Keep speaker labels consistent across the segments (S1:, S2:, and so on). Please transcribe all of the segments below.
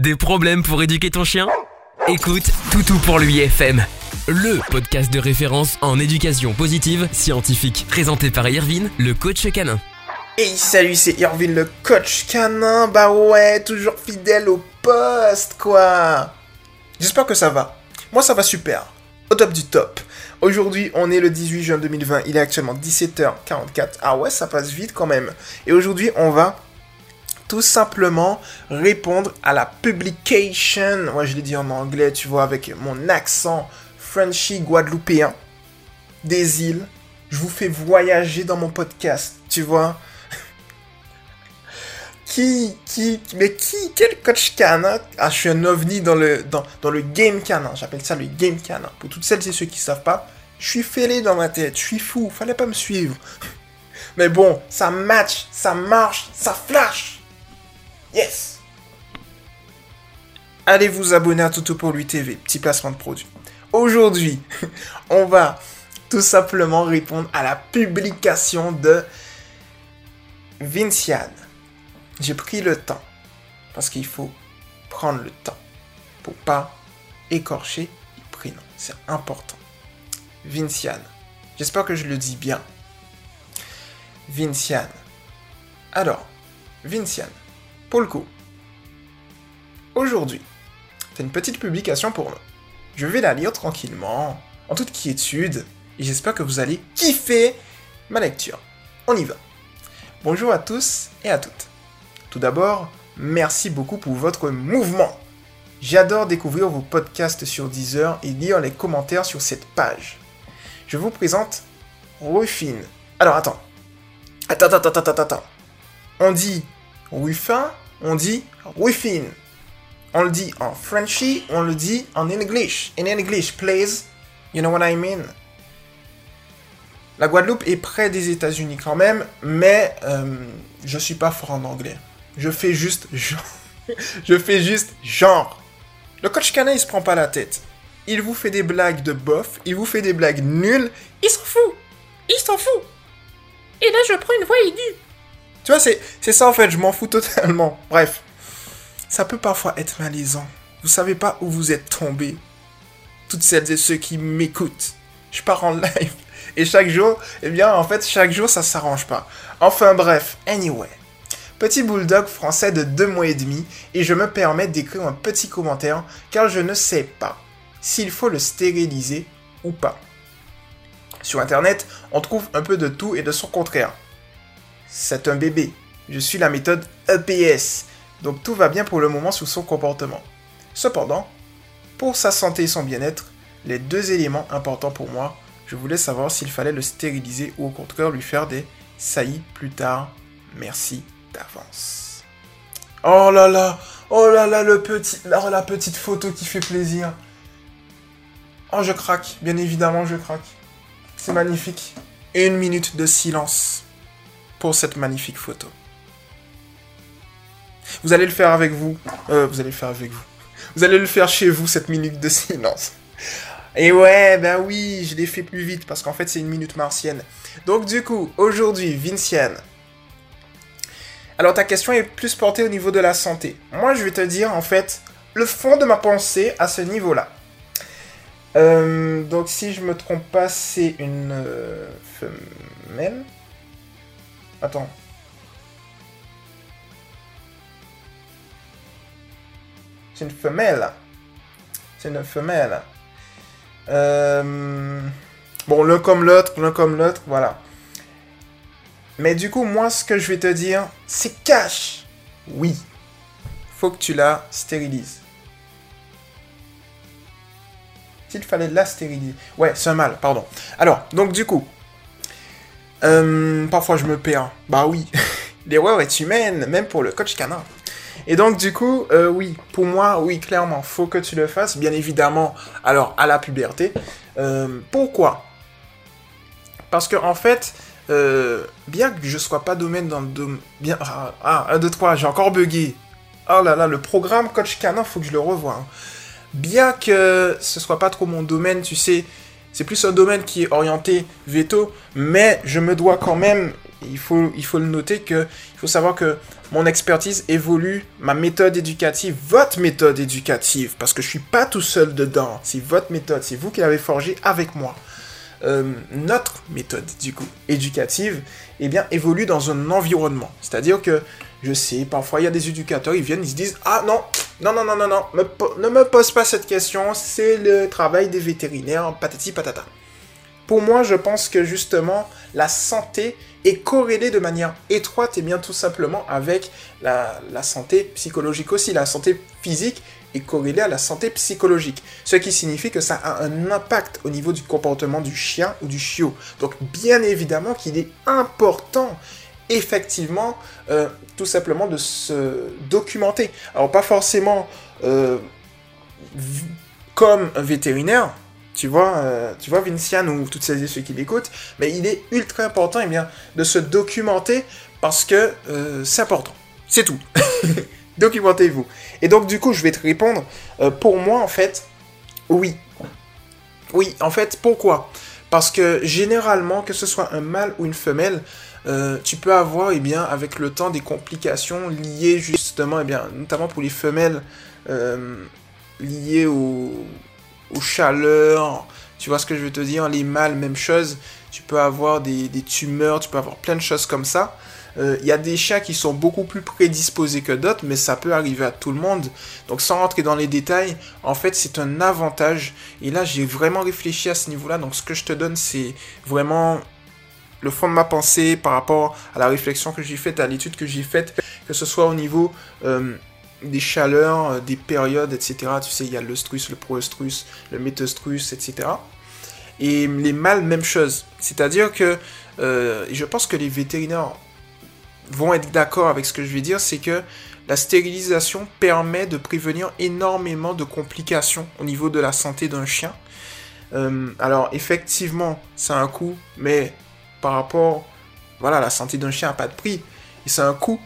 S1: Des problèmes pour éduquer ton chien? Écoute Toutou pour lui FM, le podcast de référence en éducation positive scientifique, présenté par Irvine, le coach canin.
S2: Hey salut, c'est Irvine le coach canin. Bah ouais, toujours fidèle au poste quoi. J'espère que ça va. Moi ça va super. Au top du top. Aujourd'hui, on est le 18 juin 2020. Il est actuellement 17h44. Ah ouais, ça passe vite quand même. Et aujourd'hui, on va tout simplement répondre à la publication. Ouais, je l'ai dit en anglais, tu vois, avec mon accent Frenchy guadeloupéen des îles. Je vous fais voyager dans mon podcast, tu vois. qui, qui, mais qui, quel coach canin? Ah, je suis un ovni dans le, dans, dans le game canin. J'appelle ça le game canin. Pour toutes celles et ceux qui savent pas, je suis fêlé dans ma tête. Je suis fou. Fallait pas me suivre. Mais bon, ça match, ça marche, ça flash. Yes Allez vous abonner à Toto pour lui TV, petit placement de produit. Aujourd'hui, on va tout simplement répondre à la publication de Vinciane. J'ai pris le temps, parce qu'il faut prendre le temps pour pas écorcher le prénom. C'est important. Vinciane. J'espère que je le dis bien. Vinciane. Alors, Vinciane. Pour le coup, aujourd'hui, c'est une petite publication pour nous. Je vais la lire tranquillement, en toute quiétude, et j'espère que vous allez kiffer ma lecture. On y va. Bonjour à tous et à toutes. Tout d'abord, merci beaucoup pour votre mouvement. J'adore découvrir vos podcasts sur Deezer et lire les commentaires sur cette page. Je vous présente Ruffin. Alors attends. Attends, attends, attends, attends, attends. On dit Ruffin on dit Ruffin. On le dit en Frenchy, on le dit en English. In English, please. You know what I mean? La Guadeloupe est près des États-Unis quand même, mais euh, je suis pas fort en anglais. Je fais juste genre. je fais juste genre. Le coach canin, il se prend pas la tête. Il vous fait des blagues de bof, il vous fait des blagues nulles. Il s'en fout. Il s'en fout. Et là, je prends une voix aiguë. Tu vois, c'est ça en fait, je m'en fous totalement. Bref, ça peut parfois être malaisant. Vous savez pas où vous êtes tombé. Toutes celles et ceux qui m'écoutent. Je pars en live. Et chaque jour, eh bien, en fait, chaque jour, ça s'arrange pas. Enfin bref, anyway. Petit bulldog français de 2 mois et demi, et je me permets d'écrire un petit commentaire, car je ne sais pas s'il faut le stériliser ou pas. Sur internet, on trouve un peu de tout et de son contraire c'est un bébé. Je suis la méthode EPS, donc tout va bien pour le moment sous son comportement. Cependant, pour sa santé et son bien-être, les deux éléments importants pour moi, je voulais savoir s'il fallait le stériliser ou au contraire lui faire des saillies plus tard. Merci d'avance. Oh là là, oh là là, le petit, oh, la petite photo qui fait plaisir. Oh, je craque, bien évidemment, je craque. C'est magnifique. Une minute de silence pour cette magnifique photo. Vous allez le faire avec vous. Euh, vous allez le faire avec vous. Vous allez le faire chez vous, cette minute de silence. Et ouais, ben oui, je l'ai fait plus vite parce qu'en fait c'est une minute martienne. Donc du coup, aujourd'hui, Vinciane. Alors ta question est plus portée au niveau de la santé. Moi je vais te dire en fait le fond de ma pensée à ce niveau-là. Euh, donc si je me trompe pas, c'est une euh, femelle. Attends. C'est une femelle. C'est une femelle. Euh, bon, l'un comme l'autre, l'un comme l'autre, voilà. Mais du coup, moi, ce que je vais te dire, c'est cash. Oui. Faut que tu la stérilises. S'il fallait la stériliser. Ouais, c'est un mâle, pardon. Alors, donc du coup, euh, parfois je me perds. Bah oui, l'erreur est humaine, même pour le coach canin. Et donc du coup, euh, oui, pour moi, oui, clairement, faut que tu le fasses, bien évidemment, alors à la puberté. Euh, pourquoi? Parce que en fait, bien que je sois pas domaine dans le domaine... Ah, 1, 2, 3, j'ai encore bugué. Oh là là, le programme coach canin, faut que je le revoie. Hein. Bien que ce soit pas trop mon domaine, tu sais, c'est plus un domaine qui est orienté veto, mais je me dois quand même, il faut, il faut le noter, que il faut savoir que mon expertise évolue, ma méthode éducative, votre méthode éducative, parce que je suis pas tout seul dedans, c'est votre méthode, c'est vous qui l'avez forgée avec moi. Euh, notre méthode, du coup, éducative, eh bien, évolue dans un environnement. C'est-à-dire que, je sais, parfois, il y a des éducateurs, ils viennent, ils se disent, ah non, non, non, non, non, non, ne me pose pas cette question, c'est le travail des vétérinaires, patati patata. Pour moi, je pense que justement, la santé est corrélée de manière étroite et bien tout simplement avec la, la santé psychologique aussi. La santé physique est corrélée à la santé psychologique. Ce qui signifie que ça a un impact au niveau du comportement du chien ou du chiot. Donc bien évidemment qu'il est important effectivement euh, tout simplement de se documenter. Alors pas forcément euh, comme un vétérinaire, tu vois, euh, tu vois Vinciane ou toutes celles et ceux qui l'écoutent, mais il est ultra important eh bien, de se documenter parce que c'est important. C'est tout. Documentez-vous. Et donc, du coup, je vais te répondre. Pour moi, en fait, oui. Oui, en fait, pourquoi? Parce que généralement, que ce soit un mâle ou une femelle, euh, tu peux avoir, eh bien, avec le temps, des complications liées justement, eh bien, notamment pour les femelles, euh, liées aux, aux chaleurs. Tu vois ce que je veux te dire? Les mâles, même chose. Tu peux avoir des, des tumeurs, tu peux avoir plein de choses comme ça. Il euh, y a des chiens qui sont beaucoup plus prédisposés que d'autres, mais ça peut arriver à tout le monde. Donc sans rentrer dans les détails, en fait c'est un avantage. Et là j'ai vraiment réfléchi à ce niveau-là. Donc ce que je te donne c'est vraiment le fond de ma pensée par rapport à la réflexion que j'ai faite, à l'étude que j'ai faite, que ce soit au niveau euh, des chaleurs, euh, des périodes, etc. Tu sais, il y a l'œstrus, le proestrus, le métostrus, etc. Et les mâles, même chose. C'est-à-dire que je pense que les vétérinaires vont être d'accord avec ce que je vais dire, c'est que la stérilisation permet de prévenir énormément de complications au niveau de la santé d'un chien. Euh, alors effectivement, c'est un coût, mais par rapport, voilà, la santé d'un chien n'a pas de prix, et c'est un coût.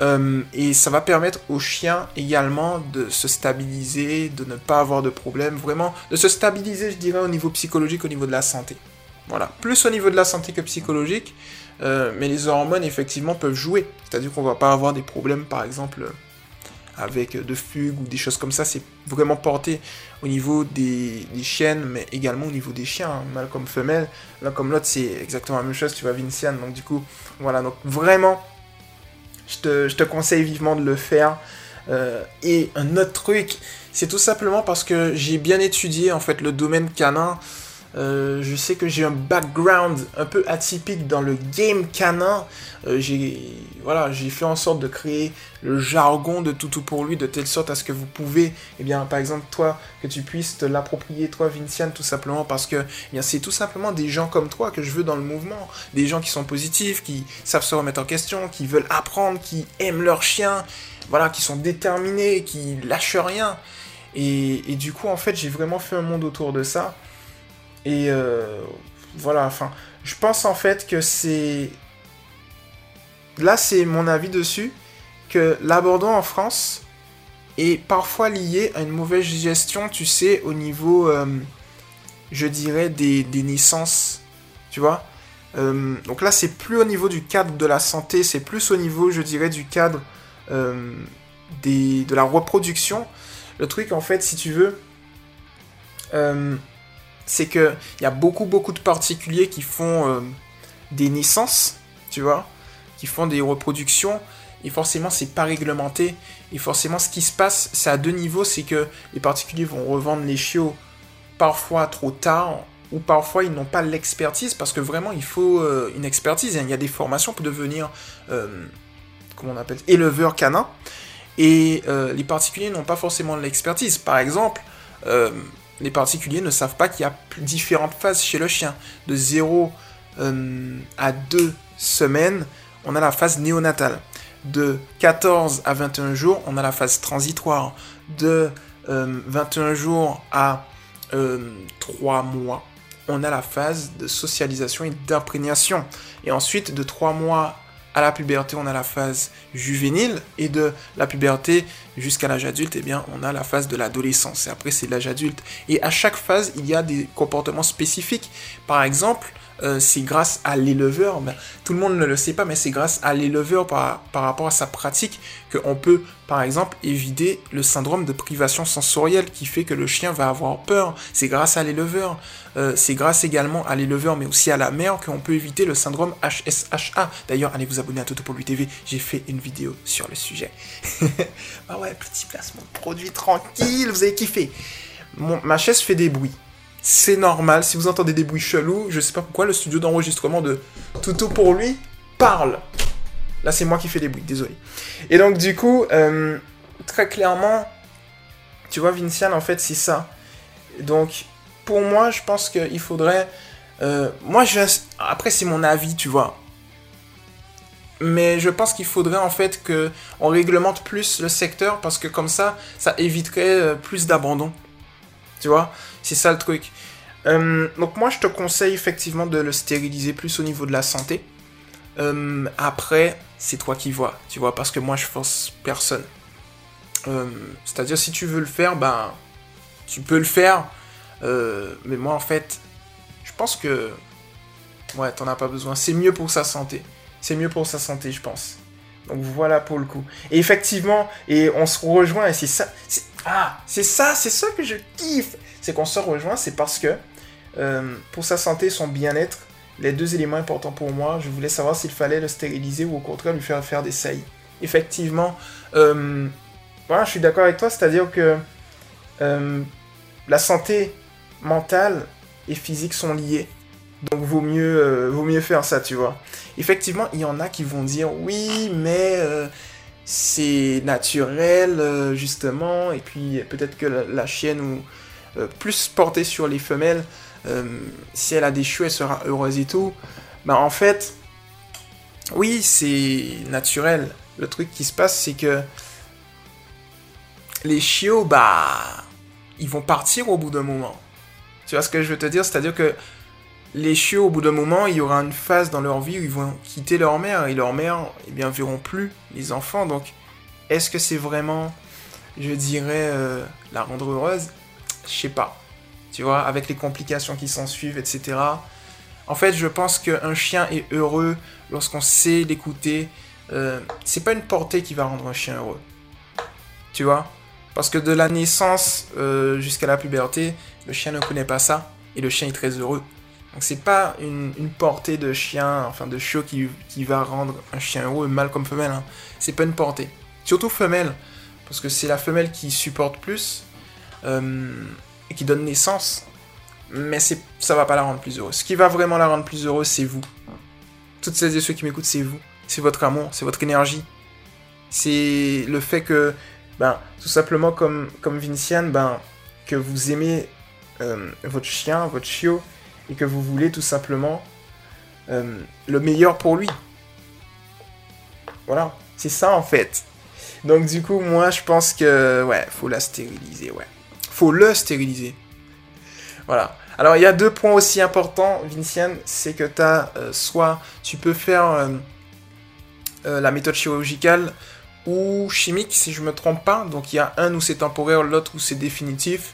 S2: Euh, et ça va permettre au chien également de se stabiliser, de ne pas avoir de problème, vraiment de se stabiliser, je dirais, au niveau psychologique, au niveau de la santé. Voilà, plus au niveau de la santé que psychologique, euh, mais les hormones, effectivement, peuvent jouer. C'est-à-dire qu'on va pas avoir des problèmes, par exemple, avec de fugue ou des choses comme ça. C'est vraiment porté au niveau des, chiennes, mais également au niveau des chiens, hein. Mal comme femelle. L'un comme l'autre, c'est exactement la même chose. Tu vois, Vinciane. Donc, du coup, voilà. Donc, vraiment, je te, conseille vivement de le faire. Euh, et un autre truc, c'est tout simplement parce que j'ai bien étudié, en fait, le domaine canin. Euh, je sais que j'ai un background un peu atypique dans le game canin. Euh, j'ai voilà, j'ai fait en sorte de créer le jargon de Toutou pour lui de telle sorte à ce que vous pouvez, eh bien, par exemple, toi, que tu puisses te l'approprier, toi, Vinciane, tout simplement parce que, eh bien, c'est tout simplement des gens comme toi que je veux dans le mouvement. Des gens qui sont positifs, qui savent se remettre en question, qui veulent apprendre, qui aiment leur chien, voilà, qui sont déterminés, qui lâchent rien. Et, et du coup, en fait, j'ai vraiment fait un monde autour de ça. Et euh, voilà, enfin, je pense en fait que c'est... Là, c'est mon avis dessus, que l'abandon en France est parfois lié à une mauvaise gestion, tu sais, au niveau, euh, je dirais, des, naissances, tu vois. Euh, donc là, c'est plus au niveau du cadre de la santé, c'est plus au niveau, je dirais, du cadre des, de la reproduction. Le truc, en fait, si tu veux, c'est qu'il y a beaucoup, beaucoup de particuliers qui font euh, des naissances, tu vois, qui font des reproductions, et forcément, c'est pas réglementé. Et forcément, ce qui se passe, c'est à deux niveaux c'est que les particuliers vont revendre les chiots parfois trop tard, ou parfois ils n'ont pas l'expertise, parce que vraiment, il faut euh, une expertise. Il y a des formations pour devenir, euh, comment on appelle, éleveur canin. Et les particuliers n'ont pas forcément l'expertise. Par exemple, les particuliers ne savent pas qu'il y a différentes phases chez le chien. De 0 euh, à 2 semaines, on a la phase néonatale. De 14 à 21 jours, on a la phase transitoire. De 21 euh, jours à 3 euh, mois, on a la phase de socialisation et d'imprégnation. Et ensuite, de 3 mois à la puberté, on a la phase juvénile. Et de la puberté jusqu'à l'âge adulte, eh bien, on a la phase de l'adolescence. Et après, c'est l'âge adulte. Et à chaque phase, il y a des comportements spécifiques. Par exemple, euh, c'est grâce à l'éleveur, tout le monde ne le sait pas, mais c'est grâce à l'éleveur par, rapport à sa pratique qu'on peut, par exemple, éviter le syndrome de privation sensorielle qui fait que le chien va avoir peur. C'est grâce à l'éleveur. Euh, c'est grâce également à l'éleveur, mais aussi à la mère, qu'on peut éviter le syndrome HSHA. D'ailleurs, allez vous abonner à Toto TV, j'ai fait une vidéo sur le sujet. ah ouais, petit placement de produit tranquille, vous avez kiffé. ma chaise fait des bruits c'est normal. Si vous entendez des bruits chelous, je sais pas pourquoi le studio d'enregistrement de Toto pour lui parle. Là, c'est moi qui fais des bruits, désolé. Et donc, du coup, euh, très clairement, tu vois, Vinciane, en fait, c'est ça. Donc, pour moi, je pense qu'il faudrait. Euh, moi. Après, c'est mon avis, tu vois. Mais je pense qu'il faudrait en fait que on réglemente plus le secteur parce que comme ça, ça éviterait euh, plus d'abandon. Tu vois C'est ça le truc. Euh, donc moi, je te conseille effectivement de le stériliser plus au niveau de la santé. Euh, après, c'est toi qui vois, tu vois, parce que moi, je force personne. Euh, c'est-à-dire, si tu veux le faire, ben, tu peux le faire. mais moi, en fait, je pense que, ouais, t'en as pas besoin. C'est mieux pour sa santé. C'est mieux pour sa santé, je pense. Donc voilà pour le coup. Et effectivement, et on se rejoint, et c'est ça. Ah, c'est ça, c'est ça que je kiffe. C'est qu'on se rejoint, c'est parce que euh, pour sa santé et son bien-être, les deux éléments importants pour moi, je voulais savoir s'il fallait le stériliser ou au contraire lui faire faire des saillies. Effectivement, euh, voilà, je suis d'accord avec toi, c'est-à-dire que euh, la santé mentale et physique sont liées. Donc vaut mieux, vaut mieux faire ça, tu vois. Effectivement, il y en a qui vont dire oui, mais c'est naturel, euh, justement, et puis peut-être que la, chienne, ou euh, plus portée sur les femelles, euh, si elle a des chiots, elle sera heureuse et tout. Bah en fait, oui, c'est naturel. Le truc qui se passe, c'est que les chiots, bah, ils vont partir au bout d'un moment. Tu vois ce que je veux te dire? C'est-à-dire que les chiots, au bout d'un moment, il y aura une phase dans leur vie où ils vont quitter leur mère et leur mère, eh bien, verront plus les enfants. Donc, est-ce que c'est vraiment, je dirais, euh, la rendre heureuse? Je sais pas. Tu vois, avec les complications qui s'en suivent, etc. En fait, je pense qu'un chien est heureux lorsqu'on sait l'écouter. Euh, c'est pas une portée qui va rendre un chien heureux. Tu vois? Parce que de la naissance euh, jusqu'à la puberté, le chien ne connaît pas ça. Et le chien est très heureux. Donc c'est pas une, portée de chien, enfin de chiot qui, va rendre un chien heureux, mâle comme femelle. Hein. C'est pas une portée. Surtout femelle, parce que c'est la femelle qui supporte plus euh, et qui donne naissance. Mais ça va pas la rendre plus heureuse. Ce qui va vraiment la rendre plus heureuse, c'est vous. Toutes celles et ceux qui m'écoutent, c'est vous. C'est votre amour, c'est votre énergie. C'est le fait que, ben, tout simplement comme, Vinciane, ben, que vous aimez euh, votre chien, votre chiot, et que vous voulez tout simplement euh, le meilleur pour lui. Voilà, c'est ça en fait. Donc du coup, moi je pense que ouais, faut la stériliser, ouais. Faut le stériliser. Voilà. Alors il y a deux points aussi importants, Vinciane, c'est que tu as euh, soit tu peux faire euh, la méthode chirurgicale ou chimique si je me trompe pas. Donc il y a un où c'est temporaire, l'autre où c'est définitif.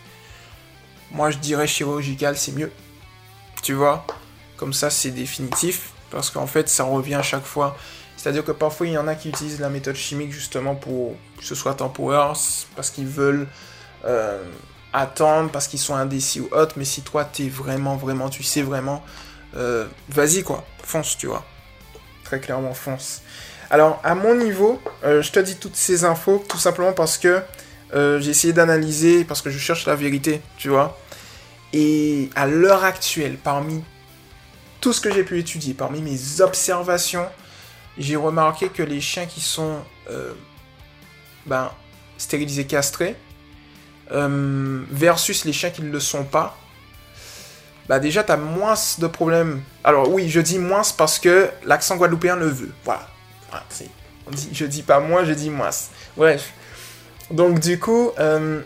S2: Moi je dirais chirurgical, c'est mieux. Tu vois Comme ça, c'est définitif. Parce qu'en fait, ça revient à chaque fois. C'est-à-dire que parfois, il y en a qui utilisent la méthode chimique justement pour que ce soit temporaire, parce qu'ils veulent euh, attendre, parce qu'ils sont indécis ou autre. Mais si toi, t'es vraiment, vraiment, tu sais vraiment, euh, vas-y quoi, fonce, tu vois. Très clairement, fonce. Alors, à mon niveau, euh, je te dis toutes ces infos tout simplement parce que j'ai essayé d'analyser, parce que je cherche la vérité, tu vois. Et à l'heure actuelle, parmi tout ce que j'ai pu étudier, parmi mes observations, j'ai remarqué que les chiens qui sont euh, ben, stérilisés castrés, euh, versus les chiens qui ne le sont pas, bah déjà tu as moins de problèmes. Alors oui, je dis moins parce que l'accent guadeloupéen le veut. Voilà. on dit, je dis pas moins, je dis moins. Bref. Donc du coup, euh,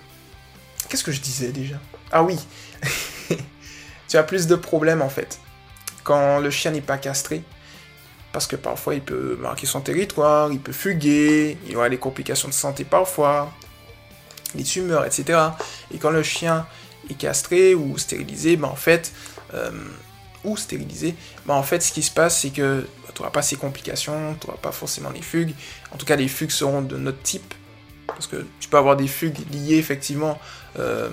S2: qu'est-ce que je disais déjà? Ah oui, tu as plus de problèmes en fait. Quand le chien n'est pas castré, parce que parfois il peut marquer son territoire, il peut fuguer, il aura des complications de santé parfois, les tumeurs, etc. Et quand le chien est castré ou stérilisé, ben en fait, euh, ou stérilisé, ben en fait, ce qui se passe, c'est que bah, tu n'auras pas ces complications, tu n'auras pas forcément les fugues. En tout cas, les fugues seront de notre type, parce que tu peux avoir des fugues liées effectivement euh,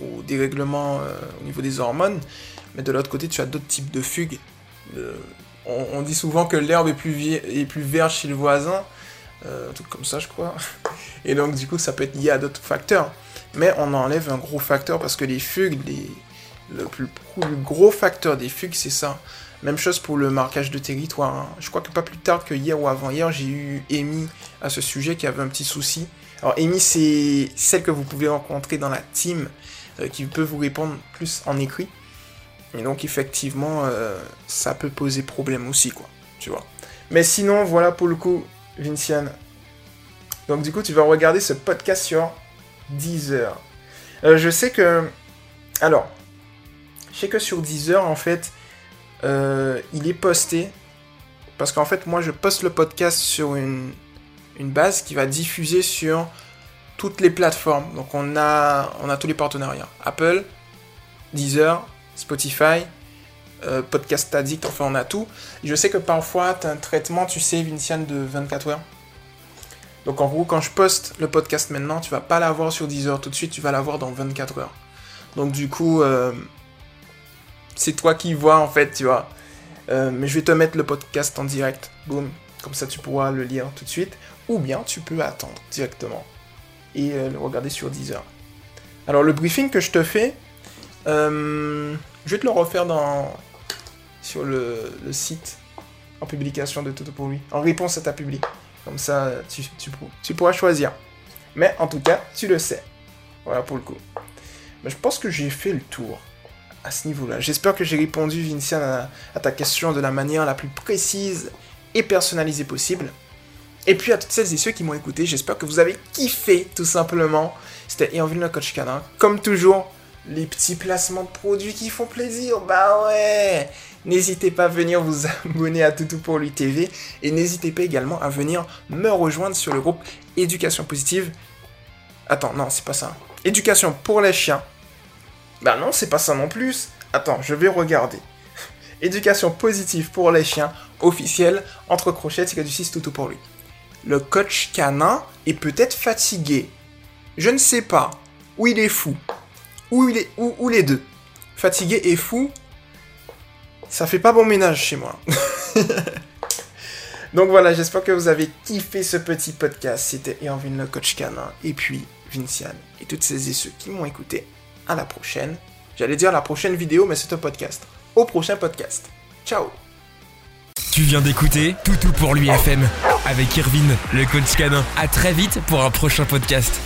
S2: au dérèglement euh, au niveau des hormones, mais de l'autre côté, tu as d'autres types de fugues. on, dit souvent que l'herbe est plus, verte chez le voisin, un truc comme ça, je crois. Et donc, du coup, ça peut être lié à d'autres facteurs. Mais on enlève un gros facteur parce que les fugues, le, plus, gros facteur des fugues, c'est ça. Même chose pour le marquage de territoire. Hein. Je crois que pas plus tard que hier ou avant-hier, j'ai eu Amy à ce sujet qui avait un petit souci. Alors, Amy, c'est celle que vous pouvez rencontrer dans la team euh, qui peut vous répondre plus en écrit. Et donc, effectivement, euh, ça peut poser problème aussi, quoi. Tu vois. Mais sinon, voilà pour le coup, Vinciane, donc du coup, tu vas regarder ce podcast sur Deezer. Euh, je sais que... Alors, je sais que sur Deezer, en fait, euh, il est posté. Parce qu'en fait, moi, je poste le podcast sur une, une base qui va diffuser sur toutes les plateformes. Donc on a, tous les partenariats. Apple, Deezer, Spotify, euh, Podcast Addict, enfin on a tout. je sais que parfois tu as un traitement, tu sais, Vinciane, de 24 heures. Donc en gros, quand je poste le podcast maintenant, tu vas pas l'avoir sur 10 heures tout de suite, tu vas l'avoir dans 24 heures. Donc du coup, euh, c'est toi qui vois en fait, tu vois. Euh, mais je vais te mettre le podcast en direct, boum, comme ça tu pourras le lire tout de suite. Ou bien tu peux attendre directement et euh, le regarder sur 10 heures. Alors le briefing que je te fais, je vais te le refaire dans sur le, site en publication de Toto pour lui, en réponse à ta public. Comme ça, tu, pourras choisir. Mais en tout cas, tu le sais. Voilà pour le coup. Mais je pense que j'ai fait le tour à ce niveau-là. J'espère que j'ai répondu, Vincian, à, ta question de la manière la plus précise et personnalisée possible. Et puis à toutes celles et ceux qui m'ont écouté, j'espère que vous avez kiffé tout simplement. C'était Yanville le coach canin. Comme toujours, les petits placements de produits qui font plaisir. Bah ouais N'hésitez pas à venir vous abonner à Toutou pour lui TV et n'hésitez pas également à venir me rejoindre sur le groupe Éducation Positive. Attends, non, c'est pas ça. Éducation pour les chiens. Bah non, c'est pas ça non plus. Attends, je vais regarder. Éducation positive pour les chiens, officiel, entre crochets, c'est du 6 Toutou pour lui. Le coach canin est peut-être fatigué. Je ne sais pas. Ou il est fou. Ou, il est, ou les deux. Fatigué et fou, ça fait pas bon ménage chez moi. Donc voilà, j'espère que vous avez kiffé ce petit podcast. C'était Erwin le coach canin et puis Vinciane et toutes ces et ceux qui m'ont écouté. À la prochaine. J'allais dire la prochaine vidéo, mais c'est un podcast. Au prochain podcast. Ciao.
S1: Tu viens d'écouter Toutou pour l'UFM avec Irvine, le coach canin. À très vite pour un prochain podcast.